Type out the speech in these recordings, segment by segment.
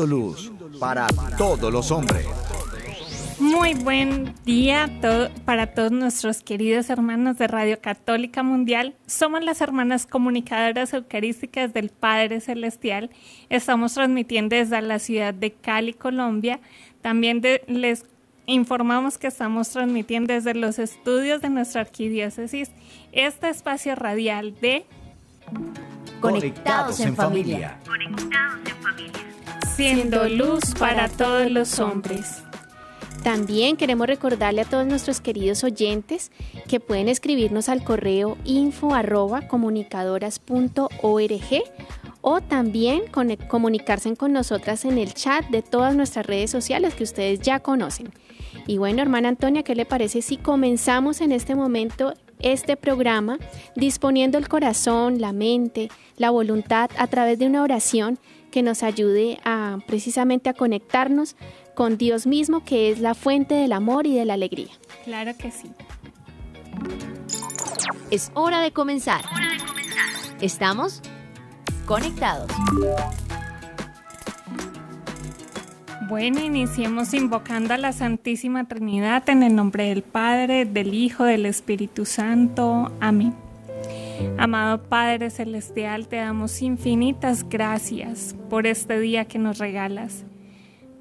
Siendo luz para todos los hombres. Muy buen día para todos nuestros queridos hermanos de Radio Católica Mundial. Somos las hermanas comunicadoras eucarísticas del Padre Celestial. Estamos transmitiendo desde la ciudad de Cali, Colombia. También les informamos que estamos transmitiendo desde los estudios de nuestra arquidiócesis este espacio radial de Conectados en familia. Conectados en familia. Luz para todos los hombres. También queremos recordarle a todos nuestros queridos oyentes que pueden escribirnos al correo info o también comunicarse con nosotras en el chat de todas nuestras redes sociales que ustedes ya conocen. Y bueno, hermana Antonia, ¿qué le parece si comenzamos en este momento este programa disponiendo el corazón, la mente, la voluntad a través de una oración que nos ayude a precisamente a conectarnos con Dios mismo, que es la fuente del amor y de la alegría. Claro que sí. Es hora de comenzar. ¿Estamos? Conectados. Bueno, iniciemos invocando a la Santísima Trinidad en el nombre del Padre, del Hijo, del Espíritu Santo. Amén. Amado Padre Celestial, te damos infinitas gracias por este día que nos regalas.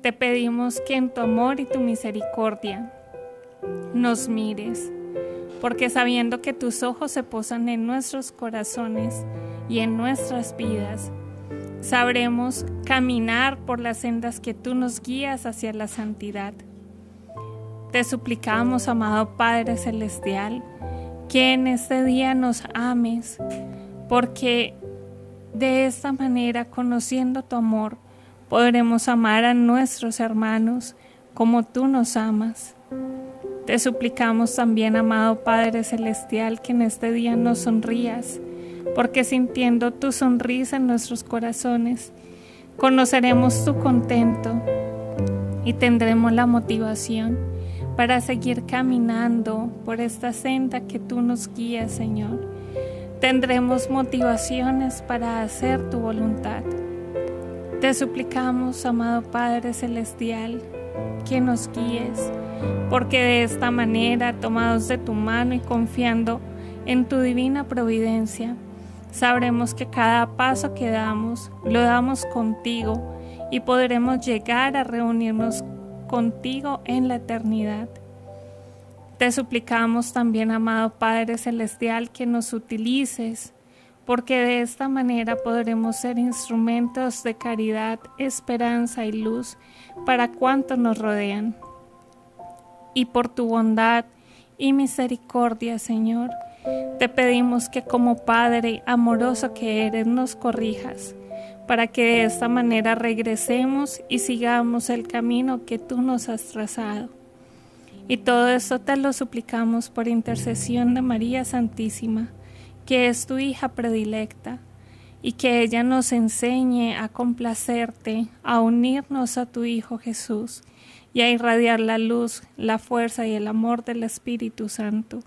Te pedimos que en tu amor y tu misericordia nos mires, porque sabiendo que tus ojos se posan en nuestros corazones y en nuestras vidas, sabremos caminar por las sendas que tú nos guías hacia la santidad. Te suplicamos, amado Padre Celestial, que en este día nos ames, porque de esta manera, conociendo tu amor, podremos amar a nuestros hermanos como tú nos amas. Te suplicamos también, amado Padre Celestial, que en este día nos sonrías, porque sintiendo tu sonrisa en nuestros corazones, conoceremos tu contento y tendremos la motivación para seguir caminando por esta senda que tú nos guías, Señor. Tendremos motivaciones para hacer tu voluntad. Te suplicamos, amado Padre Celestial, que nos guíes, porque de esta manera, tomados de tu mano y confiando en tu divina providencia, sabremos que cada paso que damos lo damos contigo y podremos llegar a reunirnos contigo en la eternidad. Te suplicamos también, amado Padre Celestial, que nos utilices porque de esta manera podremos ser instrumentos de caridad, esperanza y luz para cuantos nos rodean. Y por tu bondad y misericordia, Señor, te pedimos que como Padre amoroso que eres nos corrijas, para que de esta manera regresemos y sigamos el camino que tú nos has trazado. Y todo esto te lo suplicamos por intercesión de María Santísima que es tu hija predilecta, y que ella nos enseñe a complacerte, a unirnos a tu Hijo Jesús y a irradiar la luz, la fuerza y el amor del Espíritu Santo.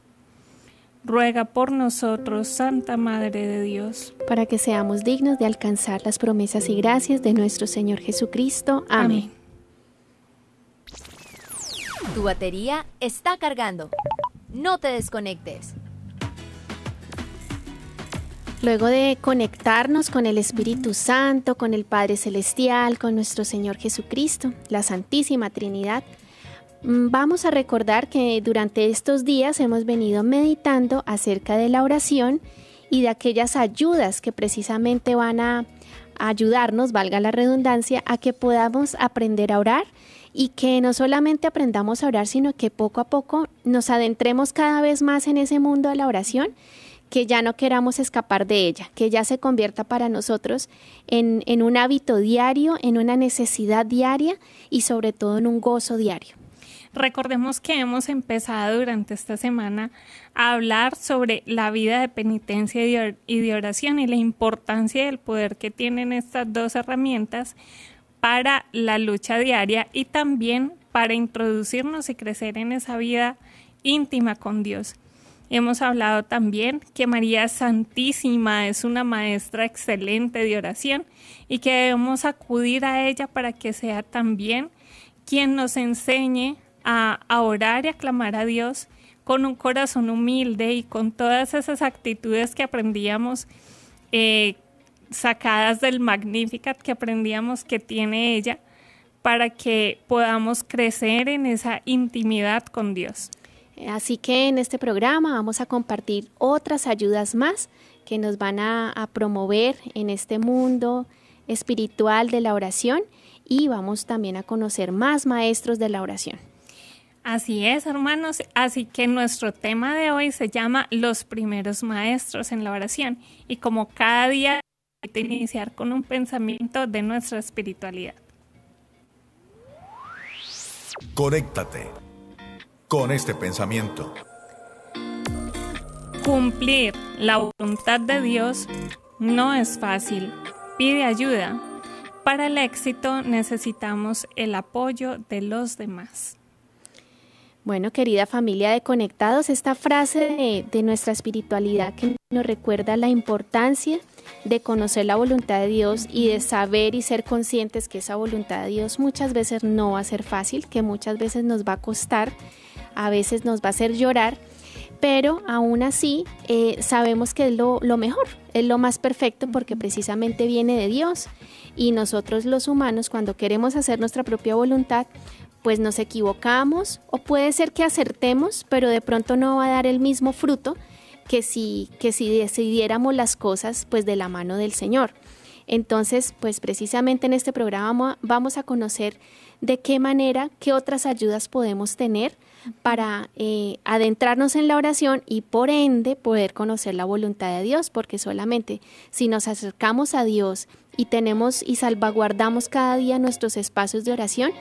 Ruega por nosotros, Santa Madre de Dios, para que seamos dignos de alcanzar las promesas y gracias de nuestro Señor Jesucristo. Amén. Tu batería está cargando. No te desconectes. Luego de conectarnos con el Espíritu Santo, con el Padre Celestial, con nuestro Señor Jesucristo, la Santísima Trinidad, vamos a recordar que durante estos días hemos venido meditando acerca de la oración y de aquellas ayudas que precisamente van a ayudarnos, valga la redundancia, a que podamos aprender a orar y que no solamente aprendamos a orar, sino que poco a poco nos adentremos cada vez más en ese mundo de la oración que ya no queramos escapar de ella, que ya se convierta para nosotros en, en un hábito diario, en una necesidad diaria y sobre todo en un gozo diario. Recordemos que hemos empezado durante esta semana a hablar sobre la vida de penitencia y de oración y la importancia del poder que tienen estas dos herramientas para la lucha diaria y también para introducirnos y crecer en esa vida íntima con Dios. Hemos hablado también que María Santísima es una maestra excelente de oración y que debemos acudir a ella para que sea también quien nos enseñe a, orar y a clamar a Dios con un corazón humilde y con todas esas actitudes que aprendíamos eh, sacadas del Magnificat que aprendíamos que tiene ella para que podamos crecer en esa intimidad con Dios. Así que en este programa vamos a compartir otras ayudas más que nos van a, promover en este mundo espiritual de la oración y vamos también a conocer más maestros de la oración. Así es, hermanos. Así que nuestro tema de hoy se llama Los primeros maestros en la oración. Y como cada día, hay que iniciar con un pensamiento de nuestra espiritualidad. Conéctate con este pensamiento. Cumplir la voluntad de Dios no es fácil. Pide ayuda. Para el éxito necesitamos el apoyo de los demás. Bueno, querida familia de Conectados, esta frase de, nuestra espiritualidad que nos recuerda la importancia de conocer la voluntad de Dios y de saber y ser conscientes que esa voluntad de Dios muchas veces no va a ser fácil, que muchas veces nos va a costar a veces nos va a hacer llorar, pero aún así eh, sabemos que es lo, lo mejor, es lo más perfecto porque precisamente viene de Dios y nosotros los humanos cuando queremos hacer nuestra propia voluntad, pues nos equivocamos o puede ser que acertemos, pero de pronto no va a dar el mismo fruto que si, que si decidiéramos las cosas pues de la mano del Señor. Entonces, pues precisamente en este programa vamos a conocer de qué manera, qué otras ayudas podemos tener para eh, adentrarnos en la oración y por ende poder conocer la voluntad de Dios, porque solamente si nos acercamos a Dios y tenemos y salvaguardamos cada día nuestros espacios de oración,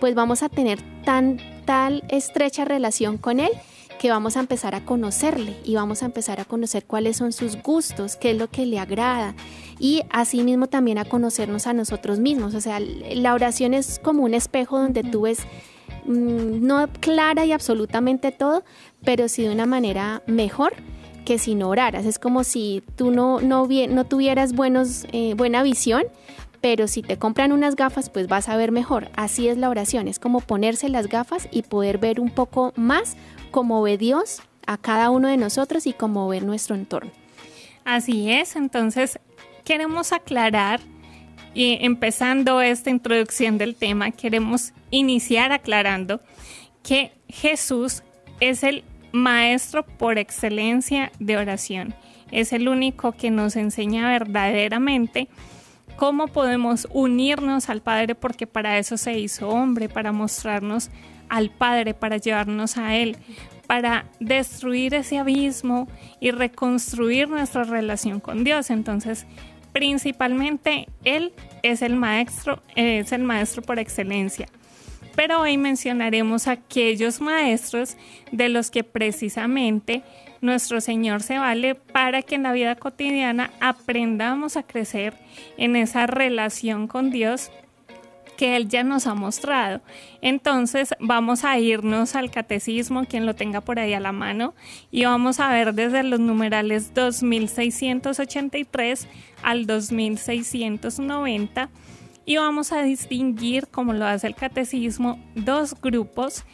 pues vamos a tener tan tal estrecha relación con Él que vamos a empezar a conocerle y vamos a empezar a conocer cuáles son sus gustos, qué es lo que le agrada y asimismo también a conocernos a nosotros mismos. O sea, la oración es como un espejo donde tú ves Mm, no clara y absolutamente todo, pero sí de una manera mejor que si no oraras. Es como si tú no, no, no tuvieras buenos, eh, buena visión, pero si te compran unas gafas, pues vas a ver mejor. Así es la oración, es como ponerse las gafas y poder ver un poco más cómo ve Dios a cada uno de nosotros y cómo ve nuestro entorno. Así es, entonces queremos aclarar y empezando esta introducción del tema, queremos iniciar aclarando que Jesús es el maestro por excelencia de oración. Es el único que nos enseña verdaderamente cómo podemos unirnos al Padre, porque para eso se hizo hombre, para mostrarnos al Padre, para llevarnos a Él, para destruir ese abismo y reconstruir nuestra relación con Dios. Entonces, principalmente Él es el maestro, es el maestro por excelencia. Pero hoy mencionaremos aquellos maestros de los que precisamente nuestro Señor se vale para que en la vida cotidiana aprendamos a crecer en esa relación con Dios que Él ya nos ha mostrado. Entonces vamos a irnos al catecismo, quien lo tenga por ahí a la mano, y vamos a ver desde los numerales 2683 al 2690 y vamos a distinguir, como lo hace el catecismo, dos grupos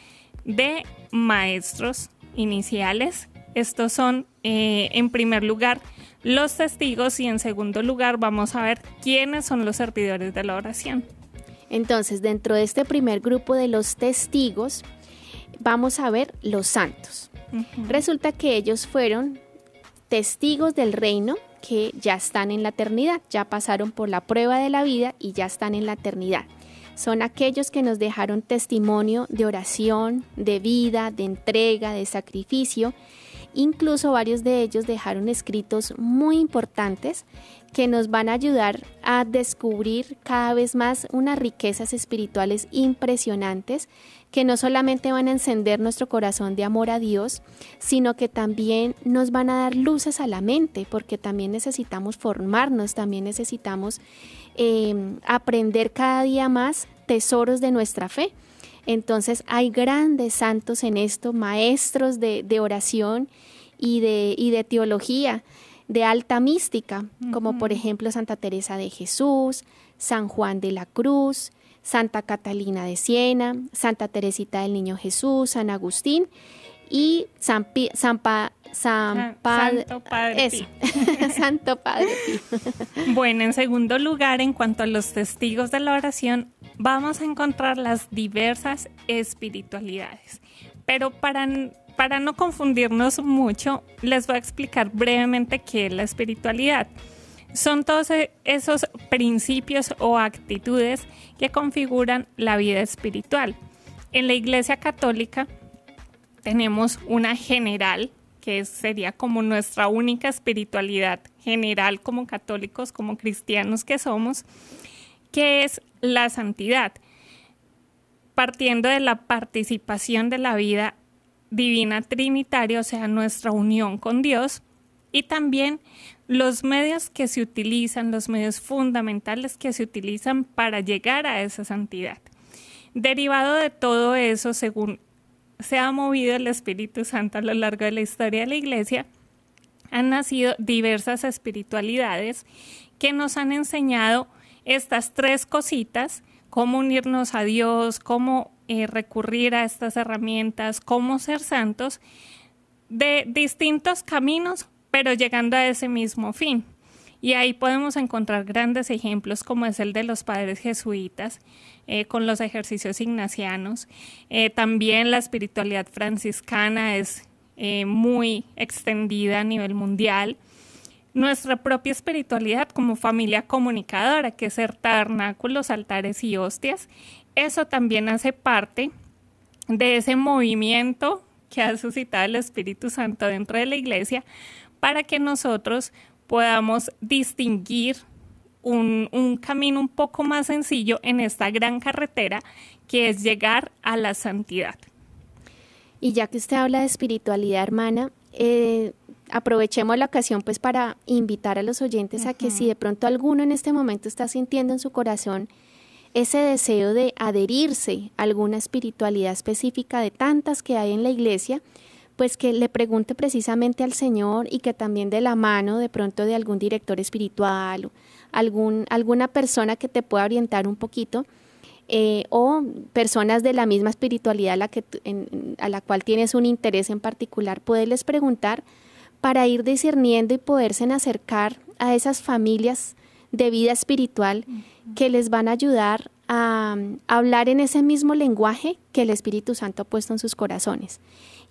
de maestros iniciales. Estos son, eh, en primer lugar, los testigos y en segundo lugar vamos a ver quiénes son los servidores de la oración. Entonces, dentro de este primer grupo de los testigos, vamos a ver los santos. Resulta que ellos fueron testigos del reino que ya están en la eternidad, ya pasaron por la prueba de la vida y ya están en la eternidad. Son aquellos que nos dejaron testimonio de oración, de vida, de entrega, de sacrificio. Incluso varios de ellos dejaron escritos muy importantes que nos van a ayudar a descubrir cada vez más unas riquezas espirituales impresionantes que no solamente van a encender nuestro corazón de amor a Dios, sino que también nos van a dar luces a la mente, porque también necesitamos formarnos, también necesitamos em, aprender cada día más tesoros de nuestra fe. Entonces hay grandes santos en esto, maestros de, oración y de, y de teología de alta mística, como por ejemplo Santa Teresa de Jesús, San Juan de la Cruz, Santa Catalina de Siena, Santa Teresita del Niño Jesús, San Agustín y San, San, San Santo Padre Santo Padre Bueno, en segundo lugar, en cuanto a los testigos de la oración, vamos a encontrar las diversas espiritualidades. Pero para, para no confundirnos mucho, les voy a explicar brevemente qué es la espiritualidad. Son todos e-, esos principios o actitudes que configuran la vida espiritual. En la Iglesia Católica tenemos una general, que sería como nuestra única espiritualidad general como católicos, como cristianos que somos, que es la santidad, partiendo de la participación de la vida divina trinitaria, o sea, nuestra unión con Dios, y también los medios que se utilizan, los medios fundamentales que se utilizan para llegar a esa santidad. Derivado de todo eso, según se ha movido el Espíritu Santo a lo largo de la historia de la Iglesia, han nacido diversas espiritualidades que nos han enseñado estas tres cositas, cómo unirnos a Dios, cómo eh, recurrir a estas herramientas, cómo ser santos, de distintos caminos, pero llegando a ese mismo fin. Y ahí podemos encontrar grandes ejemplos como es el de los padres jesuitas, eh, con los ejercicios ignacianos. Eh, también la espiritualidad franciscana es eh, muy extendida a nivel mundial. Nuestra propia espiritualidad como familia comunicadora, que es ser tabernáculos, altares y hostias, eso también hace parte de ese movimiento que ha suscitado el Espíritu Santo dentro de la iglesia para que nosotros podamos distinguir un, camino un poco más sencillo en esta gran carretera que es llegar a la santidad. Y ya que usted habla de espiritualidad, hermana, eh, aprovechemos la ocasión pues para invitar a los oyentes a que si de pronto alguno en este momento está sintiendo en su corazón ese deseo de adherirse a alguna espiritualidad específica de tantas que hay en la iglesia, pues que le pregunte precisamente al Señor y que también de la mano de pronto de algún director espiritual algún, alguna persona que te pueda orientar un poquito eh, o personas de la misma espiritualidad a la, que, a la cual tienes un interés en particular, poderles preguntar para ir discerniendo y poderse acercar a esas familias de vida espiritual que les van a ayudar a, hablar en ese mismo lenguaje que el Espíritu Santo ha puesto en sus corazones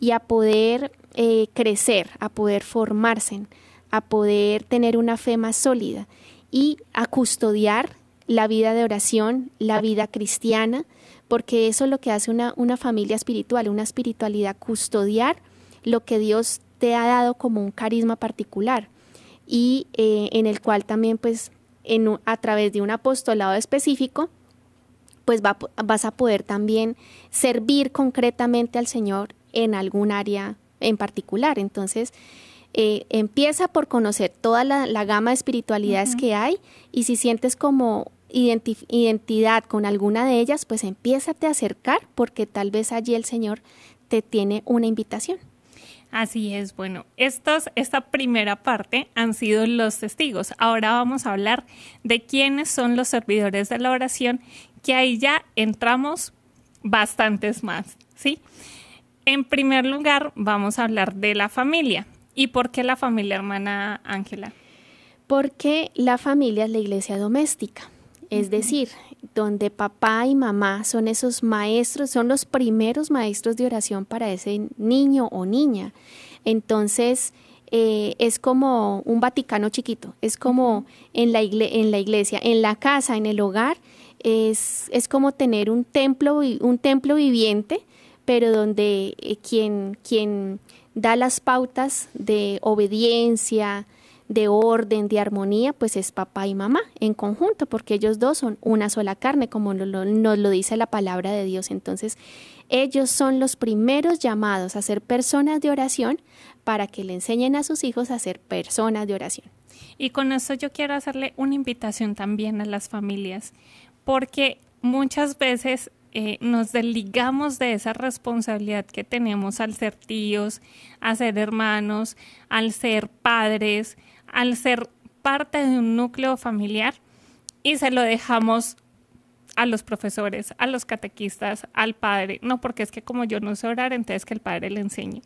y a poder eh, crecer, a poder formarse, a poder tener una fe más sólida y a custodiar la vida de oración, la vida cristiana, porque eso es lo que hace una, una familia espiritual, una espiritualidad, custodiar lo que Dios te ha dado como un carisma particular y eh, en el cual también pues en, a través de un apostolado específico pues vas a poder también servir concretamente al Señor en algún área en particular. Entonces, eh, empieza por conocer toda la, gama de espiritualidades que hay y si sientes como identidad con alguna de ellas, pues empiézate a acercar porque tal vez allí el Señor te tiene una invitación. Así es, bueno, estos, esta primera parte han sido los testigos. Ahora vamos a hablar de quiénes son los servidores de la oración, que ahí ya entramos bastantes más, ¿sí? En primer lugar, vamos a hablar de la familia. ¿Y por qué la familia, hermana Ángela? Porque la familia es la iglesia doméstica, es decir, donde papá y mamá son esos maestros, son los primeros maestros de oración para ese niño o niña. Entonces, eh, es como un Vaticano chiquito, es como en, la en la iglesia, en la casa, en el hogar, es, es como tener un templo, un templo viviente, pero donde eh, quien, quien da las pautas de obediencia, de orden, de armonía, pues es papá y mamá en conjunto, porque ellos dos son una sola carne, como nos lo, dice la palabra de Dios. Entonces, ellos son los primeros llamados a ser personas de oración para que le enseñen a sus hijos a ser personas de oración. Y con eso yo quiero hacerle una invitación también a las familias, porque muchas veces eh, nos desligamos de esa responsabilidad que tenemos al ser tíos, a ser hermanos, al ser padres, al ser parte de un núcleo familiar y se lo dejamos a los profesores, a los catequistas, al padre. No, porque es que como yo no sé orar, entonces que el padre le enseñe.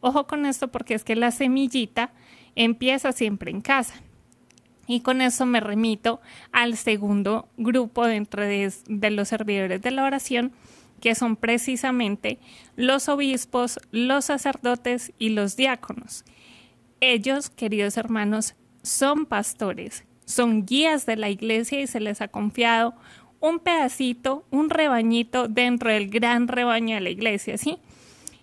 Ojo con esto porque es que la semillita empieza siempre en casa. Y con eso me remito al segundo grupo dentro de, de, los servidores de la oración, que son precisamente los obispos, los sacerdotes y los diáconos. Ellos, queridos hermanos, son pastores, son guías de la iglesia y se les ha confiado un pedacito, un rebañito dentro del gran rebaño de la iglesia, ¿sí?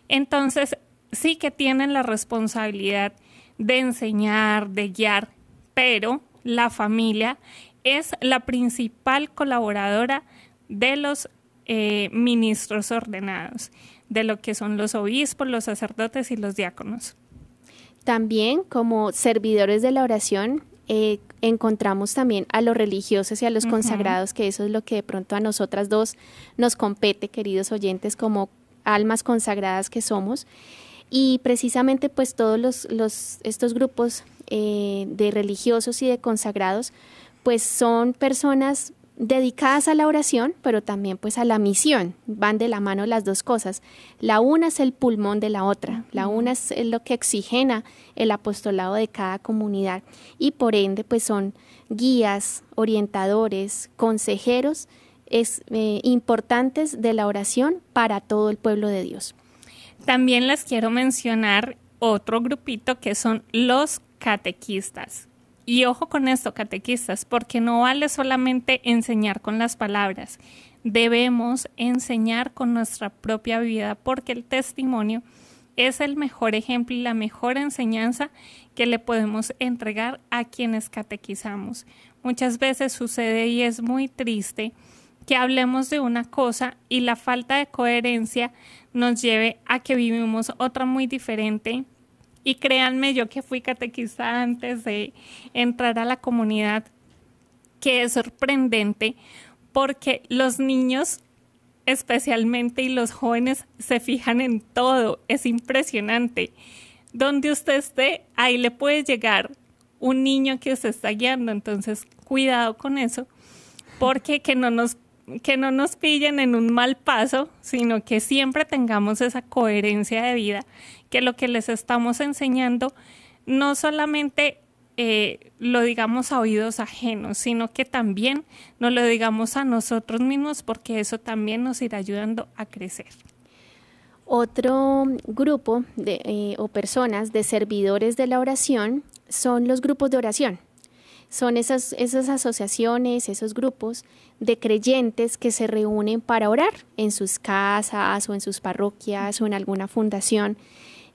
Entonces, sí que tienen la responsabilidad de enseñar, de guiar, pero la familia es la principal colaboradora de los eh, ministros ordenados, de lo que son los obispos, los sacerdotes y los diáconos. También como servidores de la oración eh, encontramos también a los religiosos y a los consagrados, que eso es lo que de pronto a nosotras dos nos compete, queridos oyentes, como almas consagradas que somos. Y precisamente pues todos los, estos grupos eh, de religiosos y de consagrados pues son personas dedicadas a la oración, pero también pues a la misión. Van de la mano las dos cosas. La una es el pulmón de la otra. La una es lo que oxigena el apostolado de cada comunidad y por ende pues son guías, orientadores, consejeros es, eh, importantes de la oración para todo el pueblo de Dios. También les quiero mencionar otro grupito que son los catequistas. Y ojo con esto, catequistas, porque no vale solamente enseñar con las palabras, debemos enseñar con nuestra propia vida, porque el testimonio es el mejor ejemplo y la mejor enseñanza que le podemos entregar a quienes catequizamos. Muchas veces sucede y es muy triste que hablemos de una cosa y la falta de coherencia nos lleve a que vivimos otra muy diferente. Y créanme, yo que fui catequista antes de entrar a la comunidad, que es sorprendente porque los niños especialmente y los jóvenes se fijan en todo, es impresionante. Donde usted esté, ahí le puede llegar un niño que se está guiando, entonces cuidado con eso, porque que no nos que no nos pillen en un mal paso, sino que siempre tengamos esa coherencia de vida, que lo que les estamos enseñando no solamente eh, lo digamos a oídos ajenos, sino que también nos lo digamos a nosotros mismos, porque eso también nos irá ayudando a crecer. Otro grupo de, eh, o personas de servidores de la oración son los grupos de oración son esas, esas asociaciones, esos grupos de creyentes que se reúnen para orar en sus casas o en sus parroquias o en alguna fundación.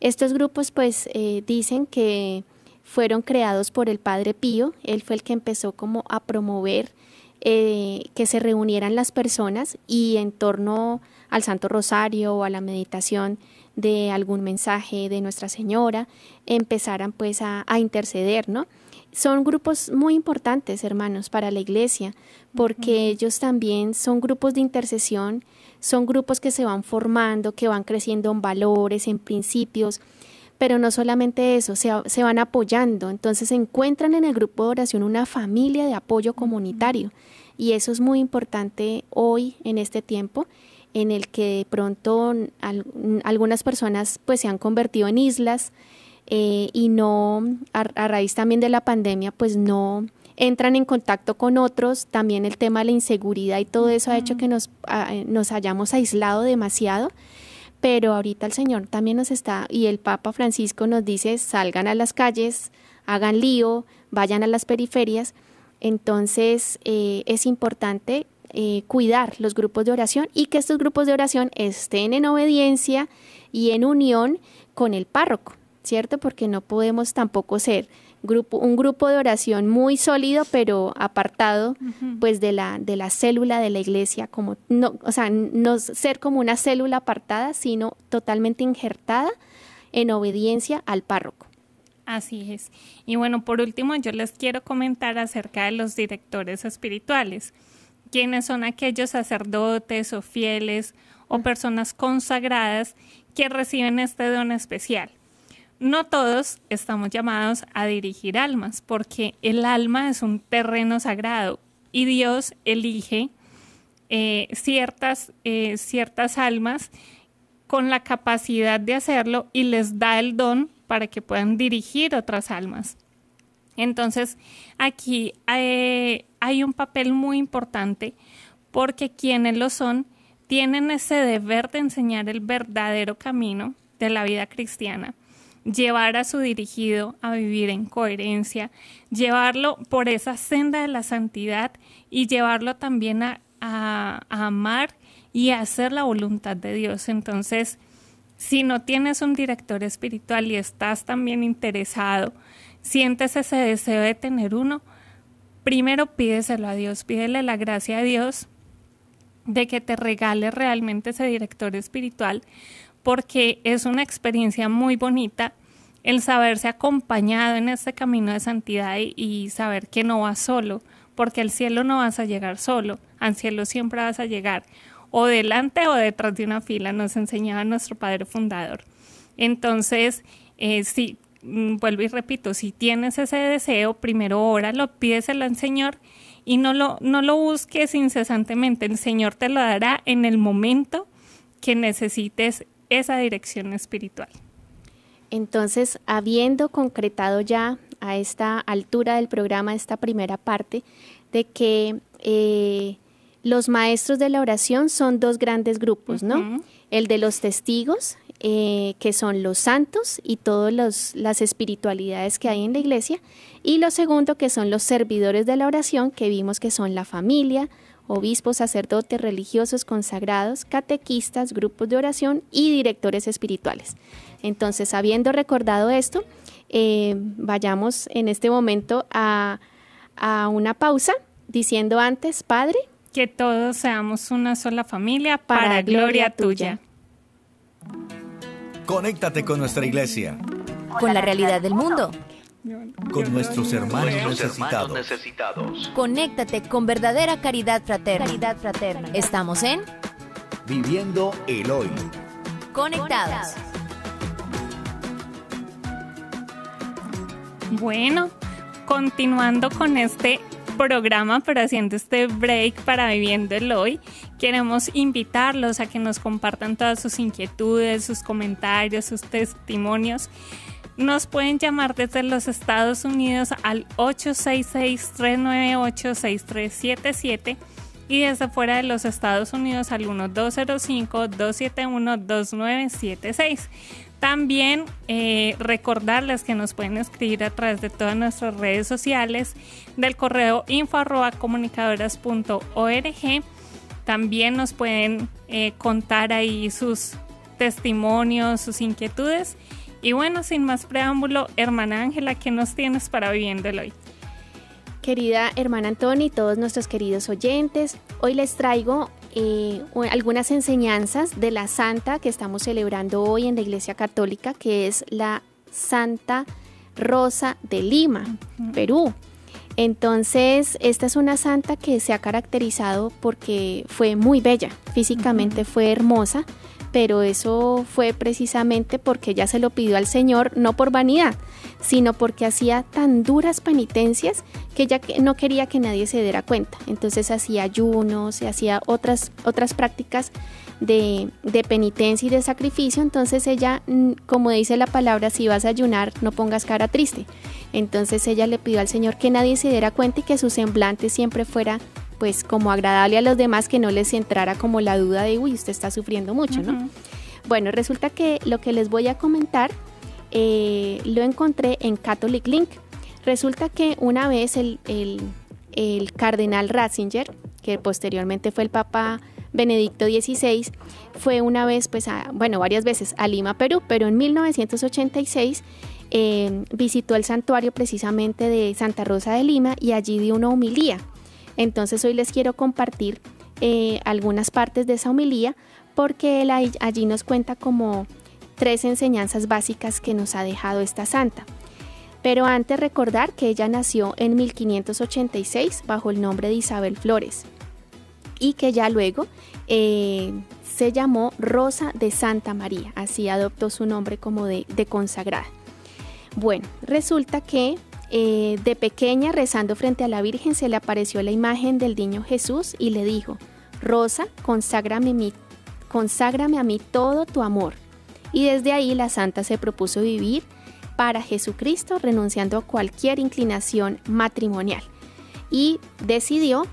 Estos grupos pues eh, dicen que fueron creados por el Padre Pío, él fue el que empezó como a promover eh, que se reunieran las personas y en torno al Santo Rosario o a la meditación de algún mensaje de Nuestra Señora empezaran pues a, a interceder, ¿no? Son grupos muy importantes, hermanos, para la iglesia, porque ellos también son grupos de intercesión, son grupos que se van formando, que van creciendo en valores, en principios, pero no solamente eso, se, se van apoyando, entonces encuentran en el grupo de oración una familia de apoyo comunitario, y eso es muy importante hoy, en este tiempo, en el que de pronto algunas personas pues se han convertido en islas, eh, y no, a, raíz también de la pandemia, pues no entran en contacto con otros, también el tema de la inseguridad y todo eso ha hecho que nos, nos hayamos aislado demasiado, pero ahorita el Señor también nos está, y el Papa Francisco nos dice, salgan a las calles, hagan lío, vayan a las periferias, entonces eh, es importante eh, cuidar los grupos de oración y que estos grupos de oración estén en obediencia y en unión con el párroco. ¿Cierto? Porque no podemos tampoco ser grupo, un grupo de oración muy sólido, pero apartado pues de la, de la célula de la iglesia, como no, o sea, no ser como una célula apartada, sino totalmente injertada en obediencia al párroco. Así es. Y bueno, por último, yo les quiero comentar acerca de los directores espirituales quienes son aquellos sacerdotes o fieles o personas consagradas que reciben este don especial. No todos estamos llamados a dirigir almas, porque el alma es un terreno sagrado y Dios elige eh, ciertas, eh, ciertas almas con la capacidad de hacerlo y les da el don para que puedan dirigir otras almas. Entonces, aquí eh, hay un papel muy importante porque quienes lo son tienen ese deber de enseñar el verdadero camino de la vida cristiana, llevar a su dirigido a vivir en coherencia, llevarlo por esa senda de la santidad y llevarlo también a, amar y a hacer la voluntad de Dios. Entonces, si no tienes un director espiritual y estás también interesado, sientes ese deseo de tener uno, primero pídeselo a Dios, pídele la gracia a Dios de que te regale realmente ese director espiritual, porque es una experiencia muy bonita el saberse acompañado en este camino de santidad y, saber que no vas solo, porque al cielo no vas a llegar solo, al cielo siempre vas a llegar o delante o detrás de una fila, nos enseñaba nuestro padre fundador. Entonces, eh, sí, mm, vuelvo y repito, si tienes ese deseo, primero óralo, pídeselo al Señor y no lo, no lo busques incesantemente. El Señor te lo dará en el momento que necesites esa dirección espiritual. Entonces, habiendo concretado ya a esta altura del programa, esta primera parte, de que eh, los maestros de la oración son dos grandes grupos, ¿no? El de los testigos, eh, que son los santos y todas las espiritualidades que hay en la iglesia, y lo segundo, que son los servidores de la oración, que vimos que son la familia, obispos, sacerdotes, religiosos, consagrados, catequistas, grupos de oración y directores espirituales. Entonces, habiendo recordado esto, eh, vayamos en este momento a, a una pausa diciendo antes, Padre, que todos seamos una sola familia para, gloria, tuya. Conéctate con nuestra iglesia. Con la realidad del mundo con nuestros hermanos, necesitados. Conéctate con verdadera caridad fraterna. Caridad fraterna. Estamos en Viviendo el Hoy. Conectados. Bueno, continuando con este programa, pero haciendo este break para Viviendo el Hoy, queremos invitarlos a que nos compartan todas sus inquietudes, sus comentarios, sus testimonios nos pueden llamar desde los Estados Unidos al 866-398-6377 y desde fuera de los Estados Unidos al 1205-271-2976. También eh, recordarles que nos pueden escribir a través de todas nuestras redes sociales del correo info. También nos pueden eh, contar ahí sus testimonios, sus inquietudes y bueno, sin más preámbulo, hermana Ángela, ¿qué nos tienes para viviéndolo hoy? Querida hermana Antoni y todos nuestros queridos oyentes, hoy les traigo eh, algunas enseñanzas de la santa que estamos celebrando hoy en la Iglesia Católica, que es la Santa Rosa de Lima, Perú. Entonces, esta es una santa que se ha caracterizado porque fue muy bella, físicamente fue hermosa, pero eso fue precisamente porque ella se lo pidió al Señor, no por vanidad, sino porque hacía tan duras penitencias que ella no quería que nadie se diera cuenta. Entonces hacía ayunos, hacía otras, otras prácticas de, de, penitencia y de sacrificio. Entonces ella, mm, como dice la palabra, si vas a ayunar, no pongas cara triste. Entonces ella le pidió al Señor que nadie se diera cuenta y que su semblante siempre fuera pues como agradable a los demás que no les entrara como la duda de, uy, usted está sufriendo mucho, ¿no? Bueno, resulta que lo que les voy a comentar eh, lo encontré en Catholic Link. Resulta que una vez el, el, cardenal Ratzinger, que posteriormente fue el Papa Benedicto XVI, fue una vez, pues, bueno, varias veces a Lima, Perú, pero en 1986 eh, visitó el santuario precisamente de Santa Rosa de Lima y allí dio una homilía entonces hoy les quiero compartir eh, algunas partes de esa homilía porque él allí nos cuenta como tres enseñanzas básicas que nos ha dejado esta santa. Pero antes recordar que ella nació en 1586 bajo el nombre de Isabel Flores. y que ya luego eh, se llamó Rosa de Santa María, así adoptó su nombre como de, consagrada. Bueno, resulta que eh, de pequeña rezando frente a la Virgen se le apareció la imagen del niño Jesús y le dijo, Rosa, conságrame, conságrame a mí todo tu amor. Y desde ahí la santa se propuso vivir para Jesucristo renunciando a cualquier inclinación matrimonial y decidió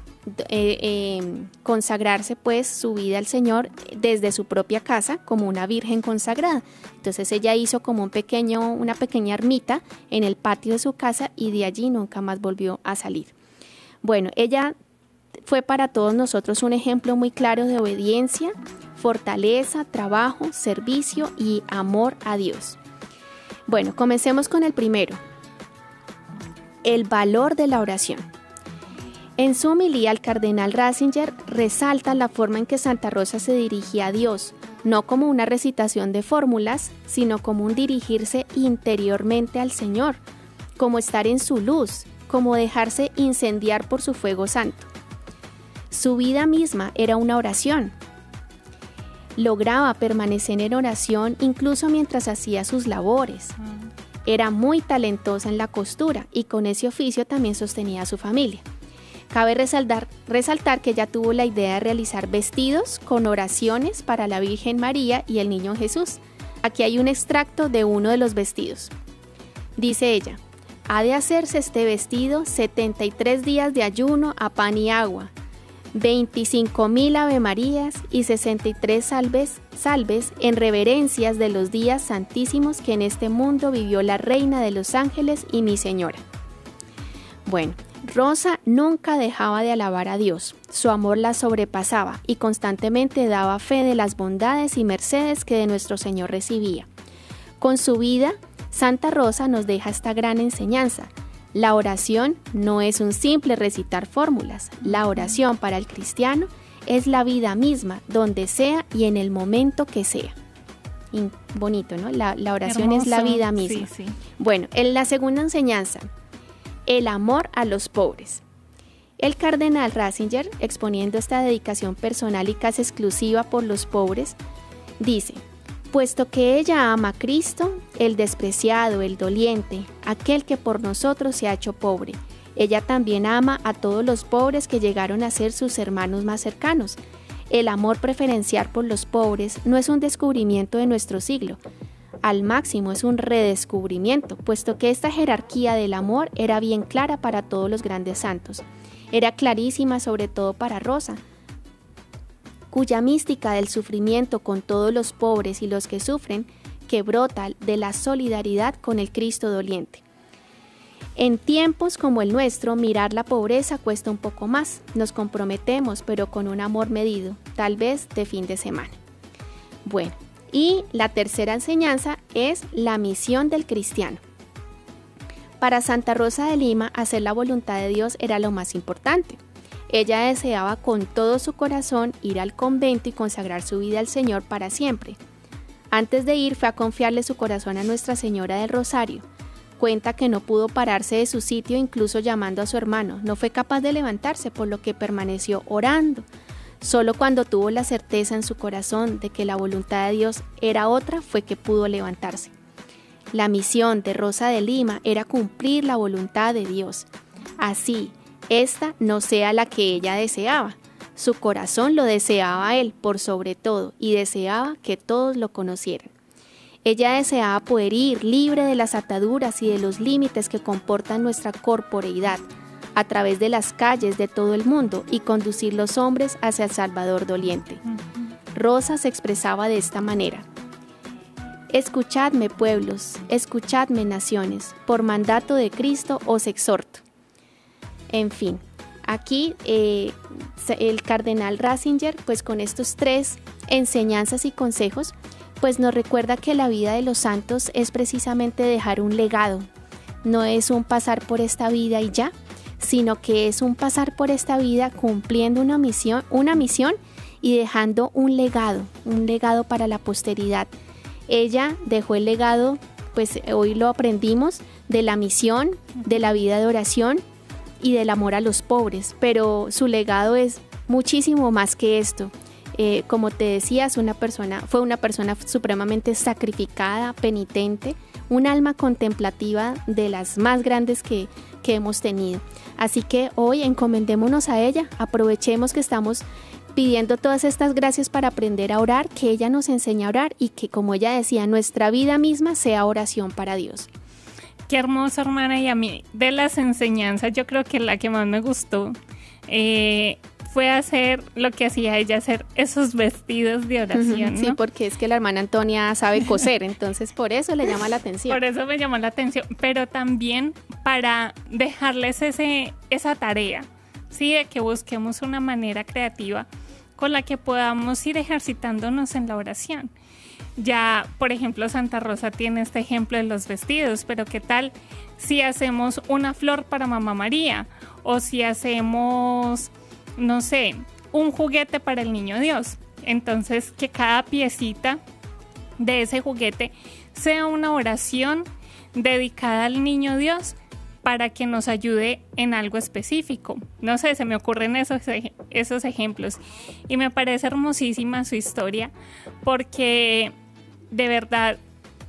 eh, em, consagrarse pues su vida al Señor desde su propia casa como una virgen consagrada. Entonces ella hizo como un pequeño, una pequeña ermita en el patio de su casa y de allí nunca más volvió a salir. Bueno, ella fue para todos nosotros un ejemplo muy claro de obediencia, fortaleza, trabajo, servicio y amor a Dios. Bueno, comencemos con el primero, el valor de la oración. En su homilía, el cardenal Ratzinger resalta la forma en que Santa Rosa se dirigía a Dios, no como una recitación de fórmulas, sino como un dirigirse interiormente al Señor, como estar en su luz, como dejarse incendiar por su fuego santo. Su vida misma era una oración. Lograba permanecer en oración incluso mientras hacía sus labores. Era muy talentosa en la costura y con ese oficio también sostenía a su familia. Cabe resaltar, que ella tuvo la idea de realizar vestidos con oraciones para la Virgen María y el Niño Jesús. Aquí hay un extracto de uno de los vestidos. Dice ella, ha de hacerse este vestido 73 días de ayuno a pan y agua, 25 mil Ave Marías y 63 salves, salves en reverencias de los días santísimos que en este mundo vivió la Reina de los Ángeles y mi Señora. Bueno, Rosa nunca dejaba de alabar a Dios, su amor la sobrepasaba y constantemente daba fe de las bondades y mercedes que de nuestro Señor recibía. Con su vida, Santa Rosa nos deja esta gran enseñanza. La oración no es un simple recitar fórmulas, la oración para el cristiano es la vida misma, donde sea y en el momento que sea. bonito, ¿no? La, oración es la vida misma. Bueno, en la segunda enseñanza, el amor a los pobres. El cardenal Ratzinger, exponiendo esta dedicación personal y casi exclusiva por los pobres, dice, puesto que ella ama a Cristo, el despreciado, el doliente, aquel que por nosotros se ha hecho pobre, ella también ama a todos los pobres que llegaron a ser sus hermanos más cercanos. El amor preferencial por los pobres no es un descubrimiento de nuestro siglo, al máximo, es un redescubrimiento, puesto que esta jerarquía del amor era bien clara para todos los grandes santos. Era clarísima sobre todo para Rosa, cuya mística del sufrimiento con todos los pobres y los que sufren, que brota de la solidaridad con el Cristo doliente. En tiempos como el nuestro, mirar la pobreza cuesta un poco más. Nos comprometemos, pero con un amor medido, tal vez de fin de semana. Bueno, y la tercera enseñanza es la misión del cristiano. Para Santa Rosa de Lima, hacer la voluntad de Dios era lo más importante. Ella deseaba con todo su corazón ir al convento y consagrar su vida al Señor para siempre. Antes de ir fue a confiarle su corazón a Nuestra Señora del Rosario. Cuenta que no pudo pararse de su sitio incluso llamando a su hermano. No fue capaz de levantarse, por lo que permaneció orando, Solo cuando tuvo la certeza en su corazón de que la voluntad de Dios era otra fue que pudo levantarse. La misión de Rosa de Lima era cumplir la voluntad de Dios. Así, esta no sea la que ella deseaba. Su corazón lo deseaba a él por sobre todo y deseaba que todos lo conocieran. Ella deseaba poder ir libre de las ataduras y de los límites que comportan nuestra corporeidad, a través de las calles de todo el mundo y conducir los hombres hacia el Salvador doliente. Rosa se expresaba de esta manera. Escuchadme pueblos, escuchadme naciones, por mandato de Cristo os exhorto. En fin, aquí eh, el cardenal Ratzinger, pues con estos tres enseñanzas y consejos, pues nos recuerda que la vida de los santos es precisamente dejar un legado, no es un pasar por esta vida y ya, sino que es un pasar por esta vida cumpliendo una misión, una misión y dejando un legado, un legado para la posteridad. Ella dejó el legado, pues hoy lo aprendimos, de la misión, de la vida de oración y del amor a los pobres, pero su legado es muchísimo más que esto. Eh, como te decías, una persona, fue una persona supremamente sacrificada, penitente, un alma contemplativa de las más grandes que, que hemos tenido. Así que hoy encomendémonos a ella, aprovechemos que estamos pidiendo todas estas gracias para aprender a orar, que ella nos enseñe a orar y que, como ella decía, nuestra vida misma sea oración para Dios. Qué hermoso, hermana, y a mí de las enseñanzas yo creo que la que más me gustó eh, fue hacer lo que hacía ella, hacer esos vestidos de oración. Sí, porque es que la hermana Antonia sabe coser, entonces por eso le llama la atención. Por eso me llamó la atención, pero también para dejarles ese, esa tarea, ¿sí? De que busquemos una manera creativa con la que podamos ir ejercitándonos en la oración. Ya, por ejemplo, Santa Rosa tiene este ejemplo de los vestidos, pero ¿qué tal si hacemos una flor para Mamá María? O si hacemos no sé, un juguete para el niño Dios. Entonces, que cada piecita de ese juguete sea una oración dedicada al niño Dios para que nos ayude en algo específico. No sé, se me ocurren esos, esos ejemplos. Y me parece hermosísima su historia porque de verdad,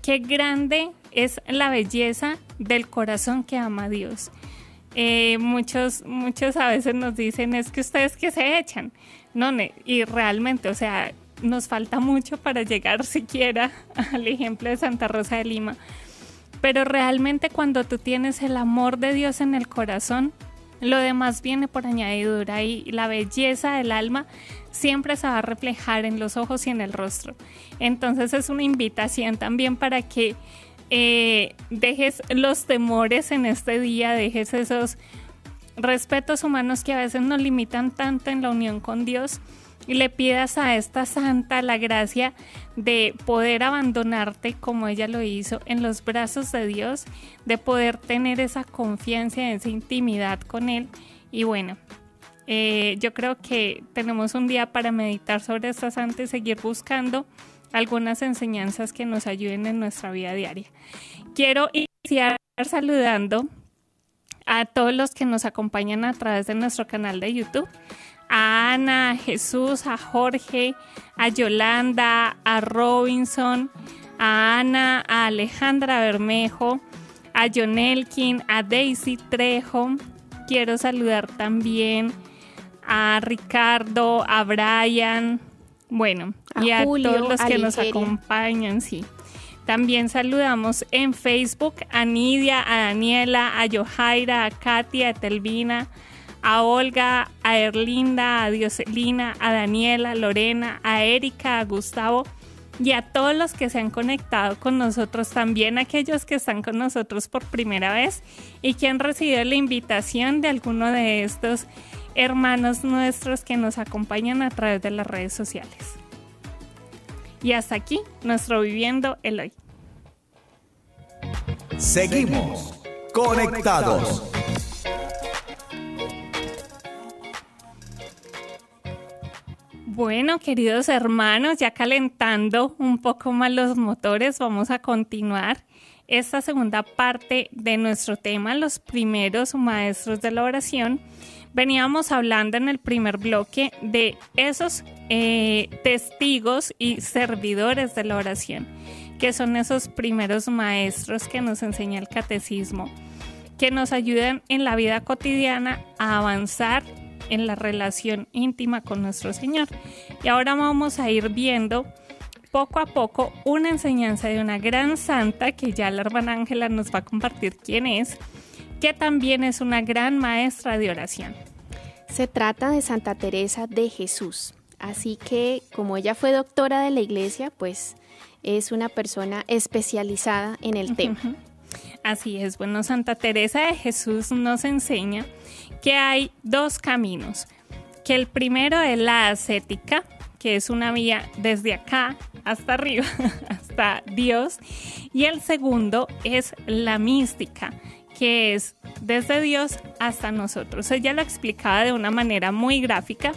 qué grande es la belleza del corazón que ama a Dios. Eh, muchos, muchos a veces nos dicen es que ustedes que se echan. No, y realmente, o sea, nos falta mucho para llegar siquiera al ejemplo de Santa Rosa de Lima. Pero realmente cuando tú tienes el amor de Dios en el corazón, lo demás viene por añadidura y la belleza del alma siempre se va a reflejar en los ojos y en el rostro. Entonces es una invitación también para que eh, dejes los temores en este día, dejes esos respetos humanos que a veces nos limitan tanto en la unión con Dios y le pidas a esta santa la gracia de poder abandonarte como ella lo hizo en los brazos de Dios, de poder tener esa confianza, esa intimidad con Él. Y bueno, eh, yo creo que tenemos un día para meditar sobre esta santa y seguir buscando algunas enseñanzas que nos ayuden en nuestra vida diaria. Quiero iniciar saludando a todos los que nos acompañan a través de nuestro canal de YouTube. A Ana, a Jesús, a Jorge, a Yolanda, a Robinson, a Ana, a Alejandra Bermejo, a John Elkin, a Daisy Trejo. Quiero saludar también a Ricardo, a Brian, bueno, y a todos los que nos acompañan, sí. También saludamos en Facebook a Nidia, a Daniela, a Yohaira, a Katia, a Telvina, a Olga, a Erlinda, a Dioselina, a Daniela, a Lorena, a Erika, a Gustavo y a todos los que se han conectado con nosotros, también aquellos que están con nosotros por primera vez y que han recibido la invitación de alguno de estos hermanos nuestros que nos acompañan a través de las redes sociales. Y hasta aquí nuestro Viviendo el Hoy. Seguimos conectados. Bueno, queridos hermanos, ya calentando un poco más los motores, vamos a continuar esta segunda parte de nuestro tema, los primeros maestros de la oración veníamos hablando en el primer bloque de esos eh, testigos y servidores de la oración, que son esos primeros maestros que nos enseña el catecismo, que nos ayudan en la vida cotidiana a avanzar en la relación íntima con nuestro Señor. Y ahora vamos a ir viendo poco a poco una enseñanza de una gran santa que ya la hermana Ángela nos va a compartir quién es que también es una gran maestra de oración. Se trata de Santa Teresa de Jesús. Así que como ella fue doctora de la iglesia, pues es una persona especializada en el tema. Así es, bueno, Santa Teresa de Jesús nos enseña que hay dos caminos, que el primero es la ascética, que es una vía desde acá hasta arriba, hasta Dios, y el segundo es la mística, que es desde Dios hasta nosotros. Ella lo explicaba de una manera muy gráfica,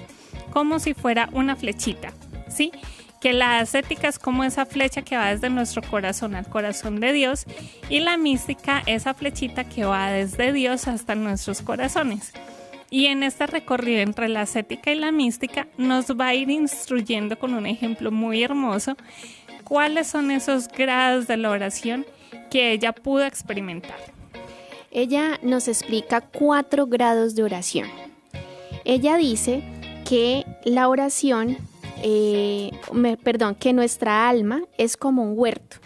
como si fuera una flechita, ¿sí? Que la ascética es como esa flecha que va desde nuestro corazón al corazón de Dios y la mística esa flechita que va desde Dios hasta nuestros corazones. Y en este recorrido entre la ascética y la mística nos va a ir instruyendo con un ejemplo muy hermoso cuáles son esos grados de la oración que ella pudo experimentar. Ella nos explica cuatro grados de oración. Ella dice que la oración, eh, perdón, que nuestra alma es como un huerto.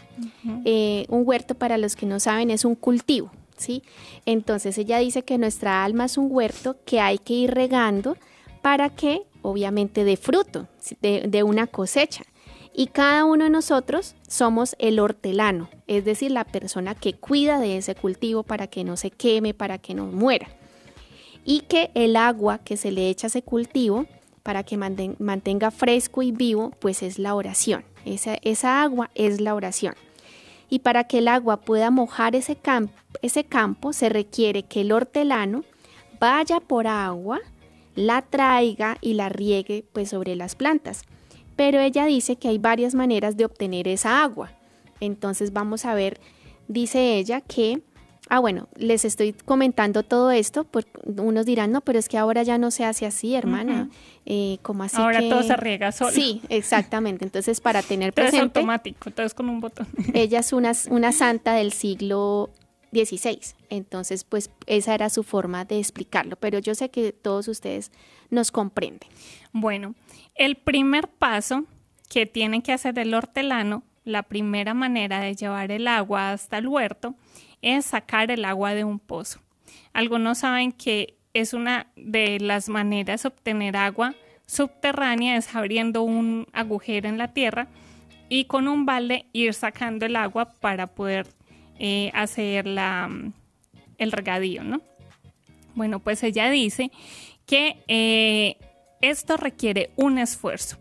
Eh, un huerto, para los que no saben, es un cultivo. ¿sí? Entonces ella dice que nuestra alma es un huerto que hay que ir regando para que, obviamente, dé fruto, de una cosecha. Y cada uno de nosotros somos el hortelano, es decir, la persona que cuida de ese cultivo para que no se queme, para que no muera. Y que el agua que se le echa a ese cultivo para que mantenga fresco y vivo, pues es la oración. Esa, agua es la oración. Y para que el agua pueda mojar ese, ese campo, se requiere que el hortelano vaya por agua, la traiga y la riegue pues sobre las plantas pero ella dice que hay varias maneras de obtener esa agua. Entonces vamos a ver, dice ella que, ah bueno, les estoy comentando todo esto, porque unos dirán, no, pero es que ahora ya no se hace así, hermana, eh, como así Ahora todo se riega solo. Sí, exactamente, entonces para tener presente... es automático, todo es con un botón. ella es una, una santa del siglo 16. Entonces, pues esa era su forma de explicarlo, pero yo sé que todos ustedes nos comprenden. Bueno, el primer paso que tiene que hacer el hortelano, la primera manera de llevar el agua hasta el huerto, es sacar el agua de un pozo. Algunos saben que es una de las maneras de obtener agua subterránea, es abriendo un agujero en la tierra y con un balde ir sacando el agua para poder eh, hacer la, el regadío, ¿no? Bueno, pues ella dice que eh, esto requiere un esfuerzo.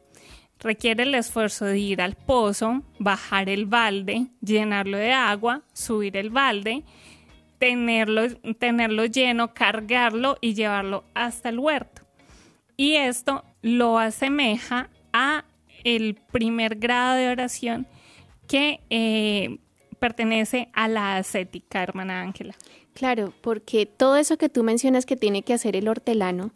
Requiere el esfuerzo de ir al pozo, bajar el balde, llenarlo de agua, subir el balde, tenerlo, tenerlo lleno, cargarlo y llevarlo hasta el huerto. Y esto lo asemeja a el primer grado de oración que eh, pertenece a la ascética, hermana Ángela. Claro, porque todo eso que tú mencionas que tiene que hacer el hortelano,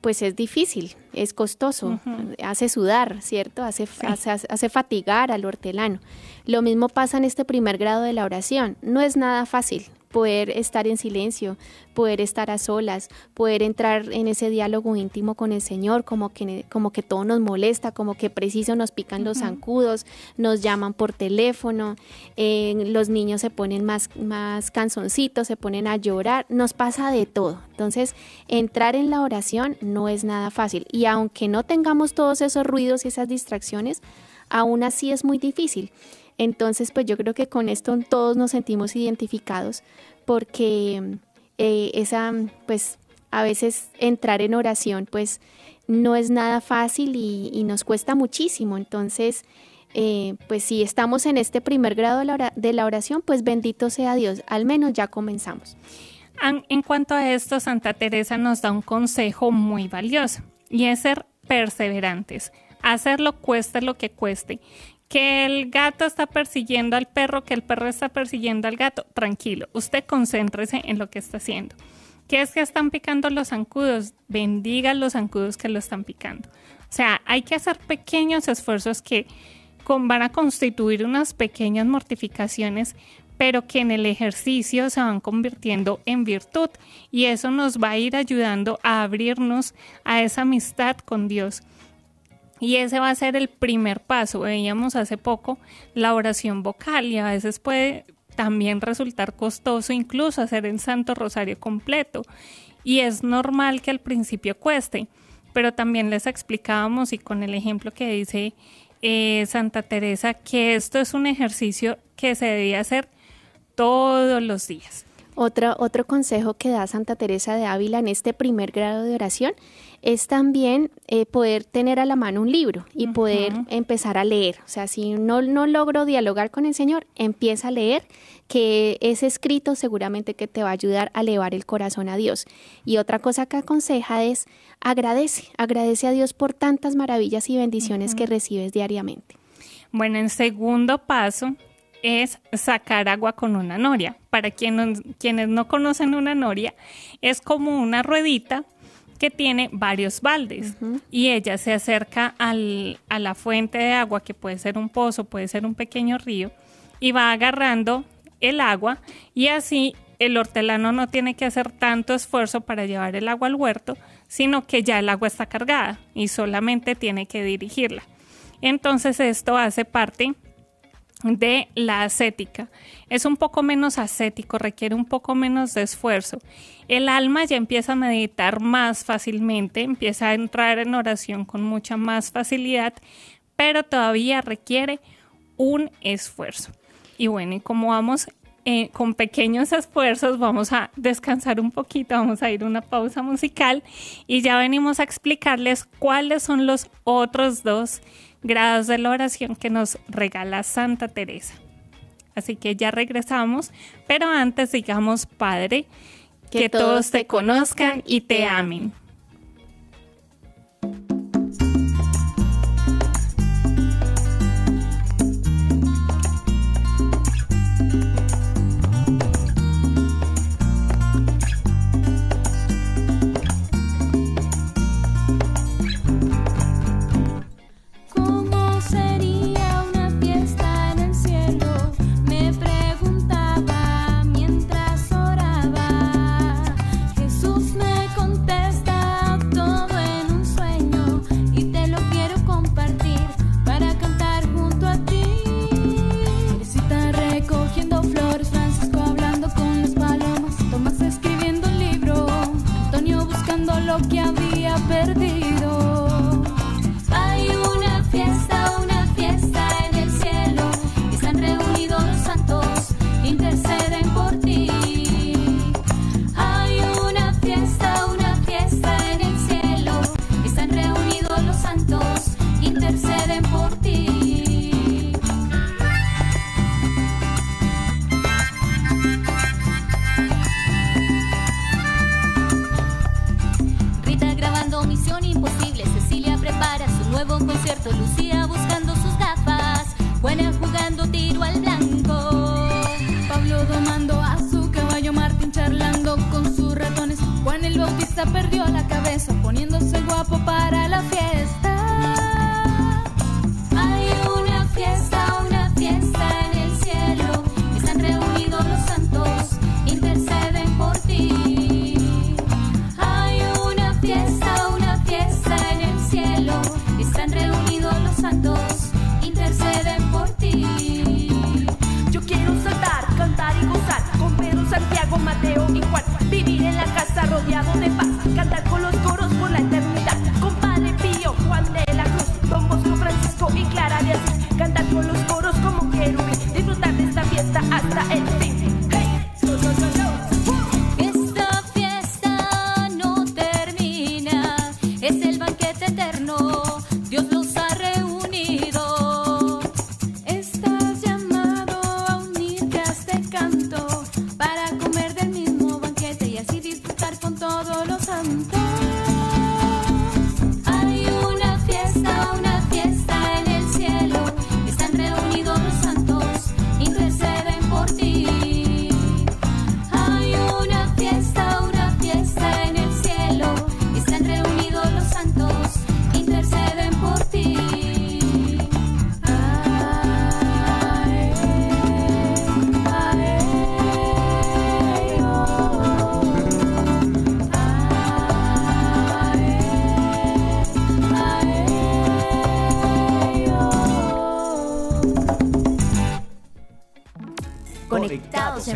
pues es difícil, es costoso, hace sudar, ¿cierto? Hace, hace, hace, fatigar al hortelano. Lo mismo pasa en este primer grado de la oración. No es nada fácil, poder estar en silencio, poder estar a solas, poder entrar en ese diálogo íntimo con el Señor, como que, como que todo nos molesta, como que preciso nos pican los zancudos, nos llaman por teléfono, eh, los niños se ponen más, más canzoncitos, se ponen a llorar, nos pasa de todo. Entonces, entrar en la oración no es nada fácil y aunque no tengamos todos esos ruidos y esas distracciones, aún así es muy difícil. Entonces, pues yo creo que con esto todos nos sentimos identificados porque eh, esa, pues a veces entrar en oración, pues no es nada fácil y, nos cuesta muchísimo. Entonces, eh, pues si estamos en este primer grado de la oración, pues bendito sea Dios, al menos ya comenzamos. En cuanto a esto, Santa Teresa nos da un consejo muy valioso y es ser perseverantes. Hacerlo cueste lo que cueste que el gato está persiguiendo al perro, que el perro está persiguiendo al gato, tranquilo, usted concéntrese en lo que está haciendo. ¿Qué es que están picando los zancudos? Bendiga los zancudos que lo están picando. O sea, hay que hacer pequeños esfuerzos que van a constituir unas pequeñas mortificaciones, pero que en el ejercicio se van convirtiendo en virtud y eso nos va a ir ayudando a abrirnos a esa amistad con Dios y ese va a ser el primer paso. Veíamos hace poco la oración vocal y a veces puede también resultar costoso incluso hacer el Santo Rosario completo. Y es normal que al principio cueste, pero también les explicábamos y con el ejemplo que dice eh, Santa Teresa que esto es un ejercicio que se debía hacer todos los días. Otro, otro consejo que da Santa Teresa de Ávila en este primer grado de oración es también eh, poder tener a la mano un libro y poder empezar a leer. O sea, si no, no logro dialogar con el Señor, empieza a leer, que ese escrito seguramente que te va a ayudar a elevar el corazón a Dios. Y otra cosa que aconseja es agradece, agradece a Dios por tantas maravillas y bendiciones que recibes diariamente. Bueno, en segundo paso es sacar agua con una noria. Para quienes, quienes no conocen una noria, es como una ruedita que tiene varios baldes y ella se acerca al, a la fuente de agua, que puede ser un pozo, puede ser un pequeño río, y va agarrando el agua y así el hortelano no tiene que hacer tanto esfuerzo para llevar el agua al huerto, sino que ya el agua está cargada y solamente tiene que dirigirla. Entonces esto hace parte de la ascética. Es un poco menos ascético, requiere un poco menos de esfuerzo. El alma ya empieza a meditar más fácilmente, empieza a entrar en oración con mucha más facilidad, pero todavía requiere un esfuerzo. Y bueno, y como vamos eh, con pequeños esfuerzos, vamos a descansar un poquito, vamos a ir a una pausa musical y ya venimos a explicarles cuáles son los otros dos grados de la oración que nos regala Santa Teresa. Así que ya regresamos, pero antes digamos, Padre, que, todos te conozcan y te amen.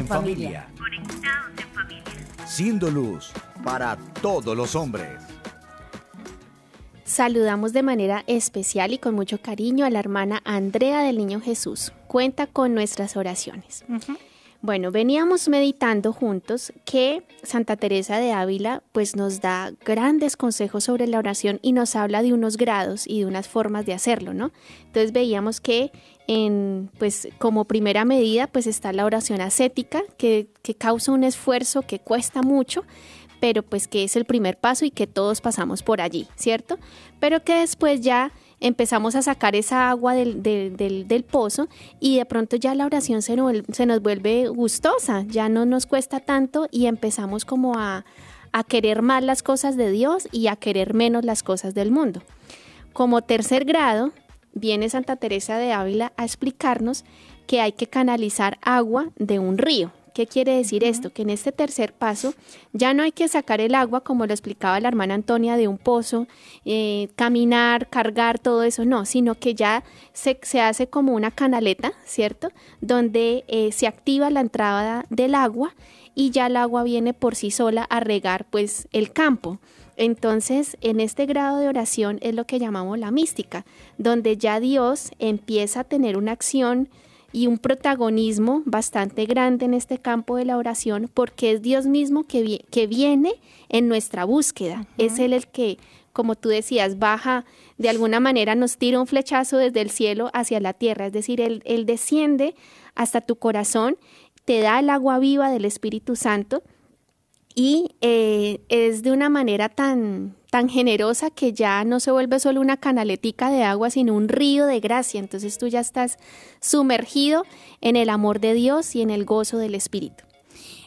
Familia. Siendo luz para todos los hombres. Saludamos de manera especial y con mucho cariño a la hermana Andrea del Niño Jesús. Cuenta con nuestras oraciones. Bueno, veníamos meditando juntos que Santa Teresa de Ávila pues nos da grandes consejos sobre la oración y nos habla de unos grados y de unas formas de hacerlo, ¿no? Entonces veíamos que en pues como primera medida pues está la oración ascética que, que causa un esfuerzo que cuesta mucho, pero pues que es el primer paso y que todos pasamos por allí, ¿cierto? Pero que después ya empezamos a sacar esa agua del, del, pozo y de pronto ya la oración se nos, se nos vuelve gustosa, ya no nos cuesta tanto y empezamos como a, a querer más las cosas de Dios y a querer menos las cosas del mundo. Como tercer grado, viene Santa Teresa de Ávila a explicarnos que hay que canalizar agua de un río. ¿Qué quiere decir esto? Que en este tercer paso ya no hay que sacar el agua, como lo explicaba la hermana Antonia, de un pozo, eh, caminar, cargar, todo eso, no, sino que ya se, hace como una canaleta, ¿cierto? Donde eh, se activa la entrada del agua y ya el agua viene por sí sola a regar pues el campo. Entonces, en este grado de oración es lo que llamamos la mística, donde ya Dios empieza a tener una acción y un protagonismo bastante grande en este campo de la oración porque es Dios mismo que, que viene en nuestra búsqueda. Es Él el que, como tú decías, baja, de alguna manera nos tira un flechazo desde el cielo hacia la tierra. Es decir, Él, él desciende hasta tu corazón, te da el agua viva del Espíritu Santo y eh, es de una manera tan, tan generosa que ya no se vuelve solo una canaletica de agua, sino un río de gracia. Entonces tú ya estás sumergido en el amor de Dios y en el gozo del Espíritu.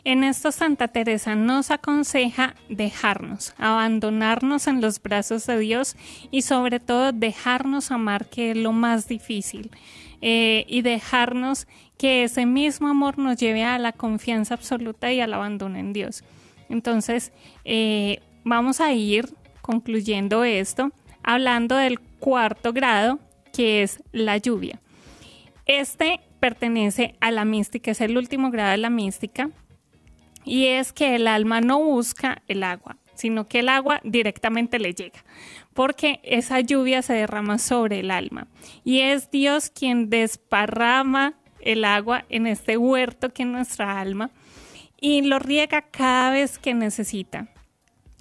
En esto Santa Teresa nos aconseja dejarnos, abandonarnos en los brazos de Dios y sobre todo dejarnos amar, que es lo más difícil, eh, y dejarnos que ese mismo amor nos lleve a la confianza absoluta y al abandono en Dios. Entonces, eh, vamos a ir concluyendo esto hablando del cuarto grado, que es la lluvia. Este pertenece a la mística, es el último grado de la mística, y es que el alma no busca el agua, sino que el agua directamente le llega, porque esa lluvia se derrama sobre el alma, y es Dios quien desparrama el agua en este huerto que es nuestra alma, y lo riega cada vez que necesita.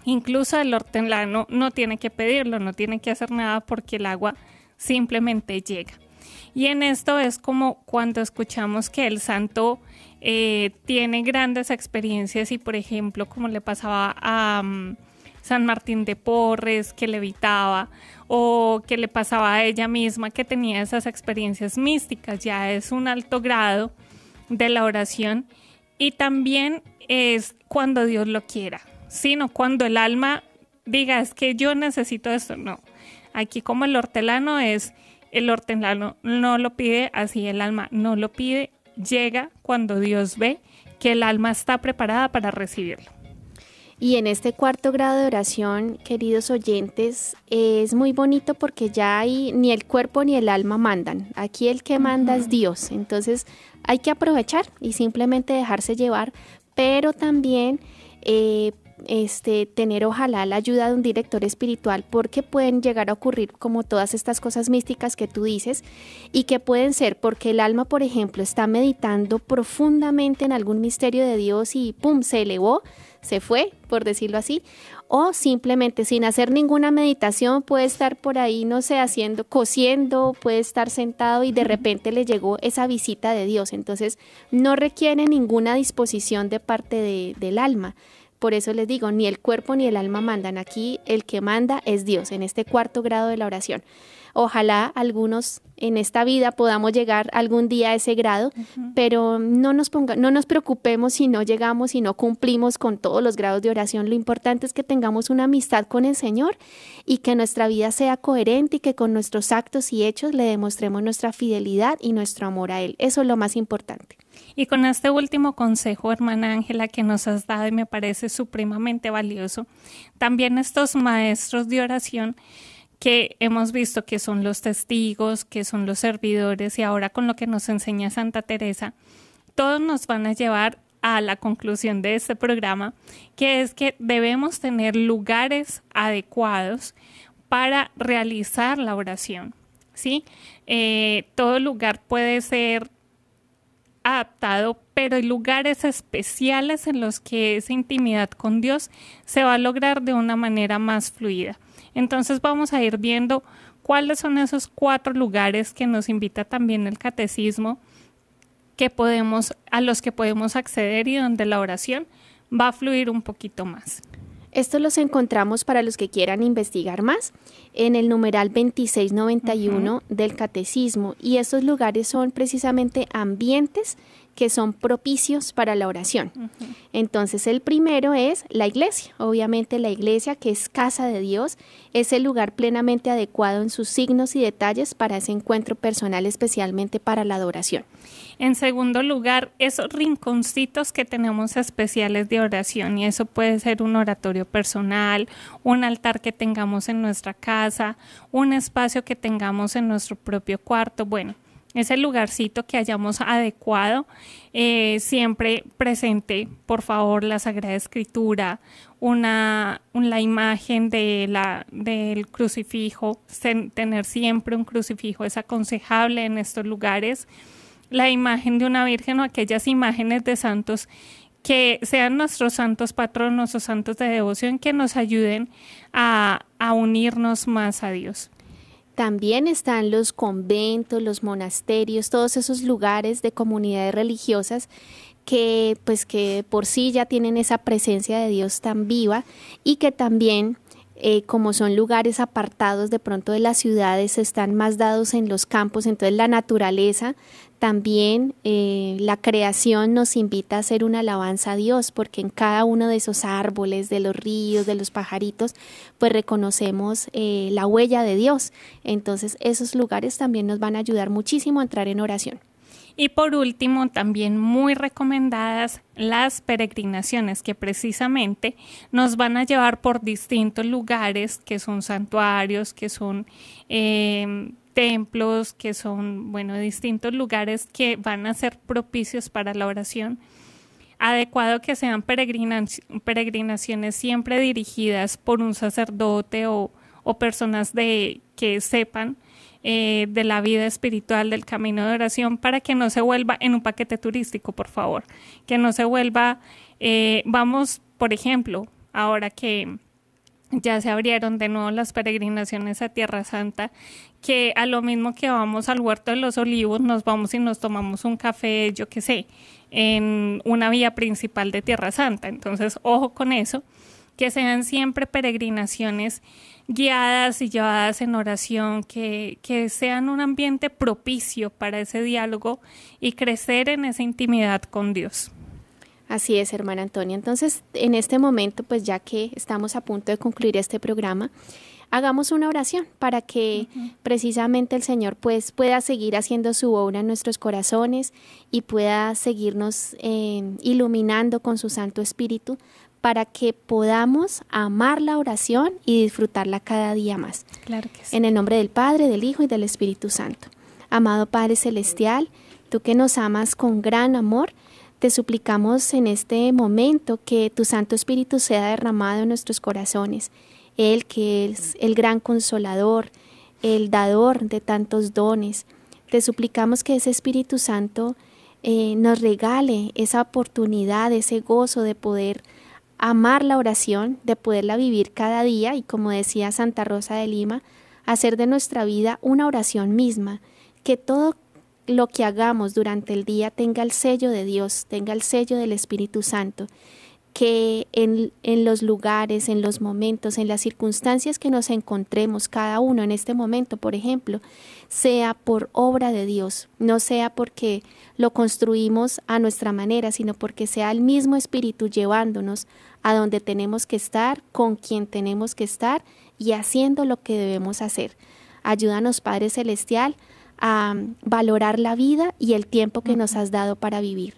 Incluso el hortelano no tiene que pedirlo, no tiene que hacer nada porque el agua simplemente llega. Y en esto es como cuando escuchamos que el santo eh, tiene grandes experiencias y por ejemplo como le pasaba a mm, San Martín de Porres que levitaba o que le pasaba a ella misma que tenía esas experiencias místicas, ya es un alto grado de la oración y también es cuando Dios lo quiera, sino cuando el alma diga es que yo necesito esto, no. Aquí como el hortelano es, el hortelano no lo pide, así el alma no lo pide, llega cuando Dios ve que el alma está preparada para recibirlo. Y en este cuarto grado de oración, queridos oyentes, es muy bonito porque ya hay ni el cuerpo ni el alma mandan. Aquí el que manda es Dios. Entonces hay que aprovechar y simplemente dejarse llevar, pero también eh, este, tener ojalá la ayuda de un director espiritual porque pueden llegar a ocurrir como todas estas cosas místicas que tú dices y que pueden ser porque el alma, por ejemplo, está meditando profundamente en algún misterio de Dios y ¡pum! se elevó se fue, por decirlo así, o simplemente sin hacer ninguna meditación puede estar por ahí, no sé, haciendo, cosiendo, puede estar sentado y de repente le llegó esa visita de Dios. Entonces no requiere ninguna disposición de parte de, del alma. Por eso les digo, ni el cuerpo ni el alma mandan. Aquí el que manda es Dios en este cuarto grado de la oración. Ojalá algunos en esta vida podamos llegar algún día a ese grado, pero no nos, ponga, no nos preocupemos si no llegamos y no cumplimos con todos los grados de oración. Lo importante es que tengamos una amistad con el Señor y que nuestra vida sea coherente y que con nuestros actos y hechos le demostremos nuestra fidelidad y nuestro amor a Él. Eso es lo más importante. Y con este último consejo, hermana Ángela, que nos has dado y me parece supremamente valioso, también estos maestros de oración que hemos visto que son los testigos, que son los servidores y ahora con lo que nos enseña Santa Teresa, todos nos van a llevar a la conclusión de este programa, que es que debemos tener lugares adecuados para realizar la oración. ¿sí? Eh, todo lugar puede ser adaptado, pero hay lugares especiales en los que esa intimidad con Dios se va a lograr de una manera más fluida. Entonces vamos a ir viendo cuáles son esos cuatro lugares que nos invita también el catecismo que podemos a los que podemos acceder y donde la oración va a fluir un poquito más. Estos los encontramos para los que quieran investigar más en el numeral 2691 del catecismo. Y estos lugares son precisamente ambientes que son propicios para la oración. Entonces el primero es la iglesia. Obviamente la iglesia, que es casa de Dios, es el lugar plenamente adecuado en sus signos y detalles para ese encuentro personal, especialmente para la adoración. En segundo lugar, esos rinconcitos que tenemos especiales de oración y eso puede ser un oratorio personal, un altar que tengamos en nuestra casa, un espacio que tengamos en nuestro propio cuarto. Bueno, ese lugarcito que hayamos adecuado, eh, siempre presente, por favor, la Sagrada Escritura, una, la imagen de la, del crucifijo, tener siempre un crucifijo es aconsejable en estos lugares, la imagen de una virgen o aquellas imágenes de santos que sean nuestros santos patronos o santos de devoción que nos ayuden a unirnos más a Dios. También están los conventos, los monasterios, todos esos lugares de comunidades religiosas que pues que por sí ya tienen esa presencia de Dios tan viva y que también eh, como son lugares apartados de pronto de las ciudades, están más dados en los campos, entonces la naturaleza también eh, la creación nos invita a hacer una alabanza a Dios, porque en cada uno de esos árboles, de los ríos, de los pajaritos, pues reconocemos eh, la huella de Dios. Entonces esos lugares también nos van a ayudar muchísimo a entrar en oración. Y por último, también muy recomendadas las peregrinaciones que precisamente nos van a llevar por distintos lugares que son santuarios, que son eh, templos, que son, bueno, distintos lugares que van a ser propicios para la oración. Adecuado que sean peregrinaciones siempre dirigidas por un sacerdote o, personas de, que sepan eh, de la vida espiritual, del camino de oración, para que no se vuelva en un paquete turístico, por favor. Que no se vuelva, eh, vamos, por ejemplo, ahora que ya se abrieron de nuevo las peregrinaciones a Tierra Santa, que a lo mismo que vamos al huerto de los olivos, nos vamos y nos tomamos un café, yo qué sé, en una vía principal de Tierra Santa. Entonces, ojo con eso, que sean siempre peregrinaciones guiadas y llevadas en oración, que, que sean un ambiente propicio para ese diálogo y crecer en esa intimidad con Dios. Así es, hermana Antonia. Entonces, en este momento, pues ya que estamos a punto de concluir este programa, hagamos una oración para que precisamente el Señor pues pueda seguir haciendo su obra en nuestros corazones y pueda seguirnos eh, iluminando con su Santo Espíritu para que podamos amar la oración y disfrutarla cada día más. Claro que sí. En el nombre del Padre, del Hijo y del Espíritu Santo. Amado Padre Celestial, tú que nos amas con gran amor, te suplicamos en este momento que tu Santo Espíritu sea derramado en nuestros corazones. Él que es el gran consolador, el dador de tantos dones. Te suplicamos que ese Espíritu Santo eh, nos regale esa oportunidad, ese gozo de poder amar la oración, de poderla vivir cada día y como decía Santa Rosa de Lima, hacer de nuestra vida una oración misma, que todo lo que hagamos durante el día tenga el sello de Dios, tenga el sello del Espíritu Santo, que en, en, los lugares, en los momentos, en las circunstancias que nos encontremos cada uno en este momento, por ejemplo, sea por obra de Dios, no sea porque lo construimos a nuestra manera, sino porque sea el mismo Espíritu llevándonos a donde tenemos que estar, con quien tenemos que estar y haciendo lo que debemos hacer. Ayúdanos, Padre Celestial, a valorar la vida y el tiempo que nos has dado para vivir.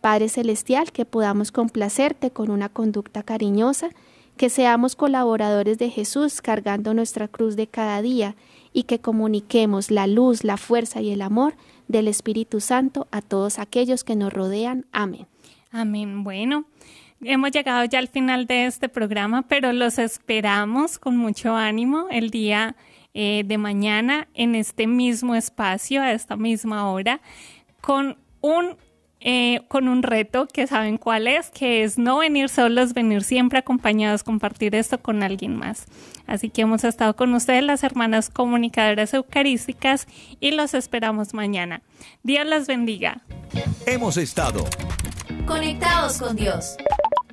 Padre Celestial, que podamos complacerte con una conducta cariñosa, que seamos colaboradores de Jesús cargando nuestra cruz de cada día y que comuniquemos la luz, la fuerza y el amor del Espíritu Santo a todos aquellos que nos rodean. Amén. Amén. Bueno, hemos llegado ya al final de este programa, pero los esperamos con mucho ánimo el día eh, de mañana en este mismo espacio, a esta misma hora, con un, eh, con un reto que saben cuál es, que es no venir solos, venir siempre acompañados, compartir esto con alguien más. Así que hemos estado con ustedes las hermanas comunicadoras eucarísticas y los esperamos mañana. Dios las bendiga. Hemos estado conectados con Dios